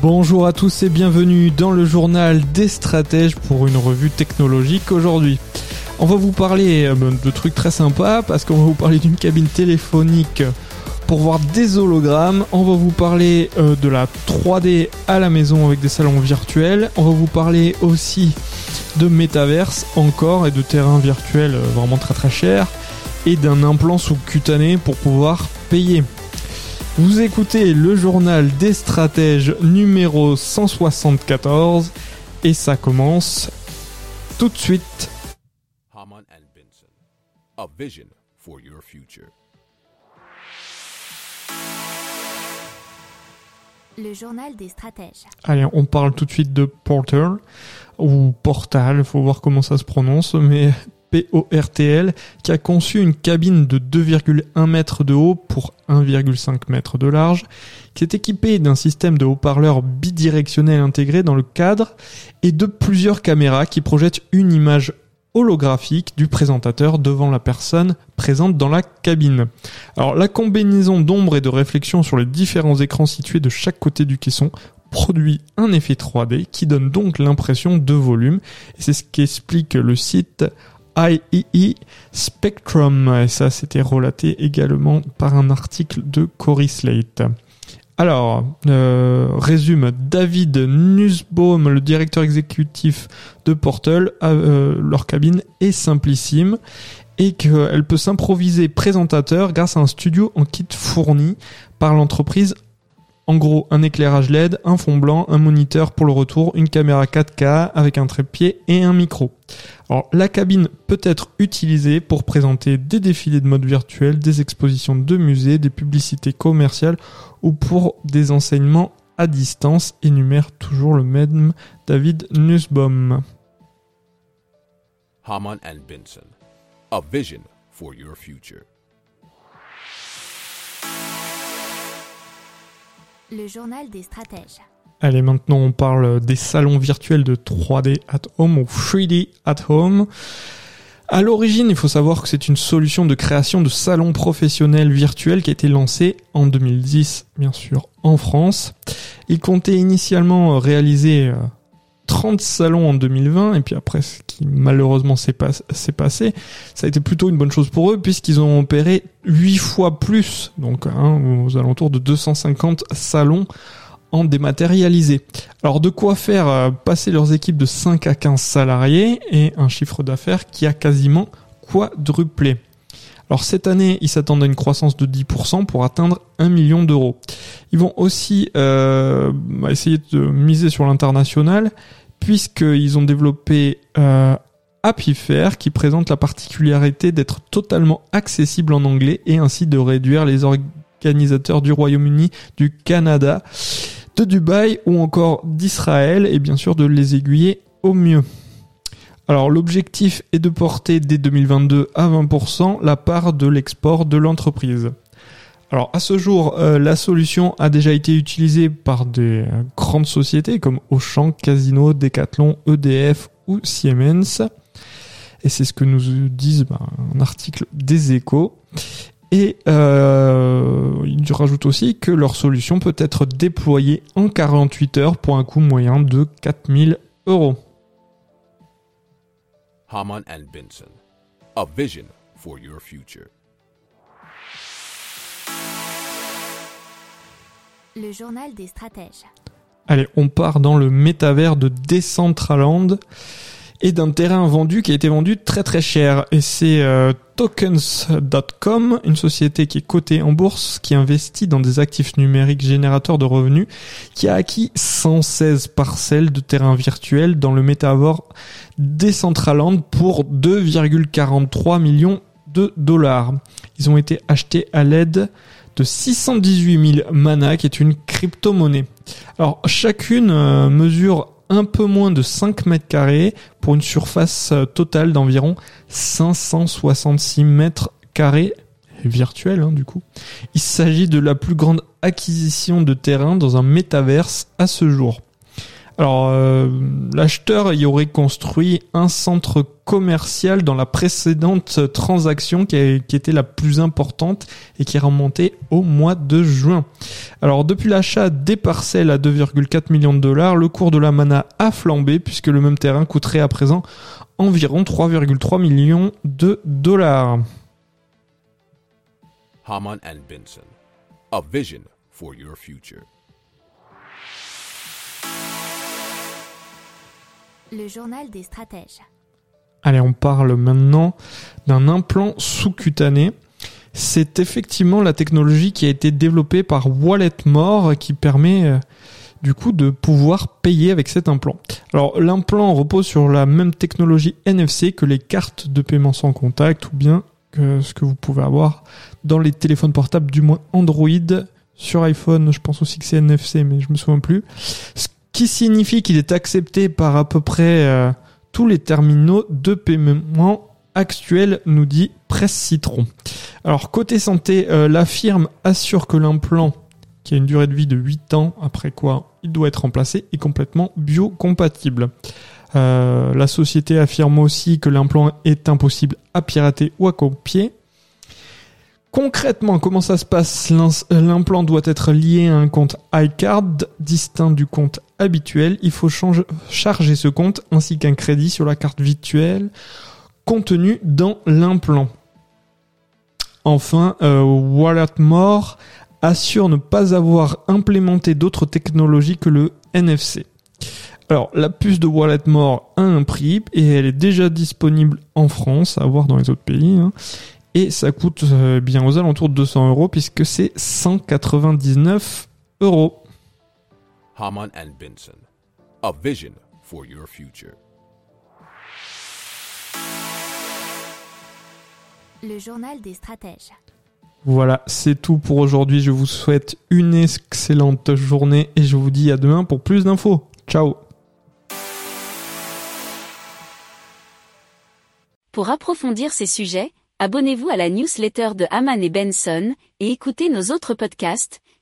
Bonjour à tous et bienvenue dans le journal des stratèges pour une revue technologique aujourd'hui. On va vous parler euh, de trucs très sympas parce qu'on va vous parler d'une cabine téléphonique pour voir des hologrammes. On va vous parler euh, de la 3D à la maison avec des salons virtuels. On va vous parler aussi de métaverse encore et de terrain virtuel euh, vraiment très très cher et d'un implant sous-cutané pour pouvoir payer. Vous écoutez le journal des stratèges numéro 174 et ça commence tout de suite. Haman and Benson, a vision for your future. Le journal des stratèges. Allez, on parle tout de suite de Portal ou Portal, faut voir comment ça se prononce, mais PORTL, qui a conçu une cabine de 2,1 mètres de haut pour 1,5 mètre de large, qui est équipée d'un système de haut-parleurs bidirectionnel intégré dans le cadre et de plusieurs caméras qui projettent une image holographique du présentateur devant la personne présente dans la cabine. Alors la combinaison d'ombre et de réflexion sur les différents écrans situés de chaque côté du caisson produit un effet 3D qui donne donc l'impression de volume c'est ce qu'explique le site IEE Spectrum. Et ça, c'était relaté également par un article de Cory Slate. Alors, euh, résume David Nussbaum, le directeur exécutif de Portal, euh, leur cabine est simplissime et qu'elle peut s'improviser présentateur grâce à un studio en kit fourni par l'entreprise en gros, un éclairage LED, un fond blanc, un moniteur pour le retour, une caméra 4K avec un trépied et un micro. Alors, la cabine peut être utilisée pour présenter des défilés de mode virtuel, des expositions de musées, des publicités commerciales ou pour des enseignements à distance, énumère toujours le même David Nussbaum. Haman and Benson, a vision for your future. Le journal des stratèges. Allez, maintenant on parle des salons virtuels de 3D at home ou 3D at home. À l'origine, il faut savoir que c'est une solution de création de salons professionnels virtuels qui a été lancée en 2010, bien sûr, en France. Il comptait initialement réaliser 30 salons en 2020 et puis après ce qui malheureusement s'est pas, passé, ça a été plutôt une bonne chose pour eux puisqu'ils ont opéré 8 fois plus, donc hein, aux alentours de 250 salons en dématérialisé. Alors de quoi faire euh, passer leurs équipes de 5 à 15 salariés et un chiffre d'affaires qui a quasiment quadruplé. Alors cette année, ils s'attendent à une croissance de 10% pour atteindre 1 million d'euros. Ils vont aussi euh, essayer de miser sur l'international puisqu'ils ont développé euh, qui présente la particularité d'être totalement accessible en anglais et ainsi de réduire les organisateurs du Royaume-Uni, du Canada, de Dubaï ou encore d'Israël et bien sûr de les aiguiller au mieux. Alors l'objectif est de porter dès 2022 à 20% la part de l'export de l'entreprise. Alors à ce jour, euh, la solution a déjà été utilisée par des euh, grandes sociétés comme Auchan, Casino, Decathlon, EDF ou Siemens. Et c'est ce que nous disent ben, un article des échos. Et euh, ils rajoutent aussi que leur solution peut être déployée en 48 heures pour un coût moyen de 4000 euros. Haman and Benson, a vision for your future. Le journal des stratèges. Allez, on part dans le métavers de Decentraland et d'un terrain vendu qui a été vendu très très cher. Et c'est euh, tokens.com, une société qui est cotée en bourse, qui investit dans des actifs numériques générateurs de revenus, qui a acquis 116 parcelles de terrain virtuel dans le métavers Decentraland pour 2,43 millions de dollars. Ils ont été achetés à l'aide de 618 000 mana, qui est une crypto-monnaie. Alors chacune euh, mesure un peu moins de 5 mètres carrés pour une surface euh, totale d'environ 566 mètres carrés virtuels hein, du coup. Il s'agit de la plus grande acquisition de terrain dans un métaverse à ce jour. Alors, euh, l'acheteur y aurait construit un centre commercial dans la précédente transaction qui, était la plus importante et qui est remontée au mois de juin. Alors, depuis l'achat des parcelles à 2,4 millions de dollars, le cours de la mana a flambé puisque le même terrain coûterait à présent environ 3,3 millions de dollars. Haman and Benson. A vision for your future. Le journal des stratèges. Allez, on parle maintenant d'un implant sous-cutané. C'est effectivement la technologie qui a été développée par Walletmore qui permet euh, du coup de pouvoir payer avec cet implant. Alors l'implant repose sur la même technologie NFC que les cartes de paiement sans contact ou bien que ce que vous pouvez avoir dans les téléphones portables du moins Android. Sur iPhone, je pense aussi que c'est NFC mais je me souviens plus. Qui signifie qu'il est accepté par à peu près euh, tous les terminaux de paiement actuels, nous dit Presse Citron. Alors côté santé, euh, la firme assure que l'implant, qui a une durée de vie de 8 ans, après quoi il doit être remplacé, est complètement biocompatible. Euh, la société affirme aussi que l'implant est impossible à pirater ou à copier. Concrètement, comment ça se passe? L'implant doit être lié à un compte iCard distinct du compte habituel. Il faut charger ce compte ainsi qu'un crédit sur la carte virtuelle contenu dans l'implant. Enfin, euh, Walletmore assure ne pas avoir implémenté d'autres technologies que le NFC. Alors, la puce de Walletmore a un prix et elle est déjà disponible en France, à voir dans les autres pays. hein. Et ça coûte euh, bien aux alentours de 200 euros puisque c'est 199 euros. Haman and Benson. A vision for your future. Le journal des stratèges. Voilà, c'est tout pour aujourd'hui. Je vous souhaite une excellente journée et je vous dis à demain pour plus d'infos. Ciao Pour approfondir ces sujets, abonnez-vous à la newsletter de Haman et Benson et écoutez nos autres podcasts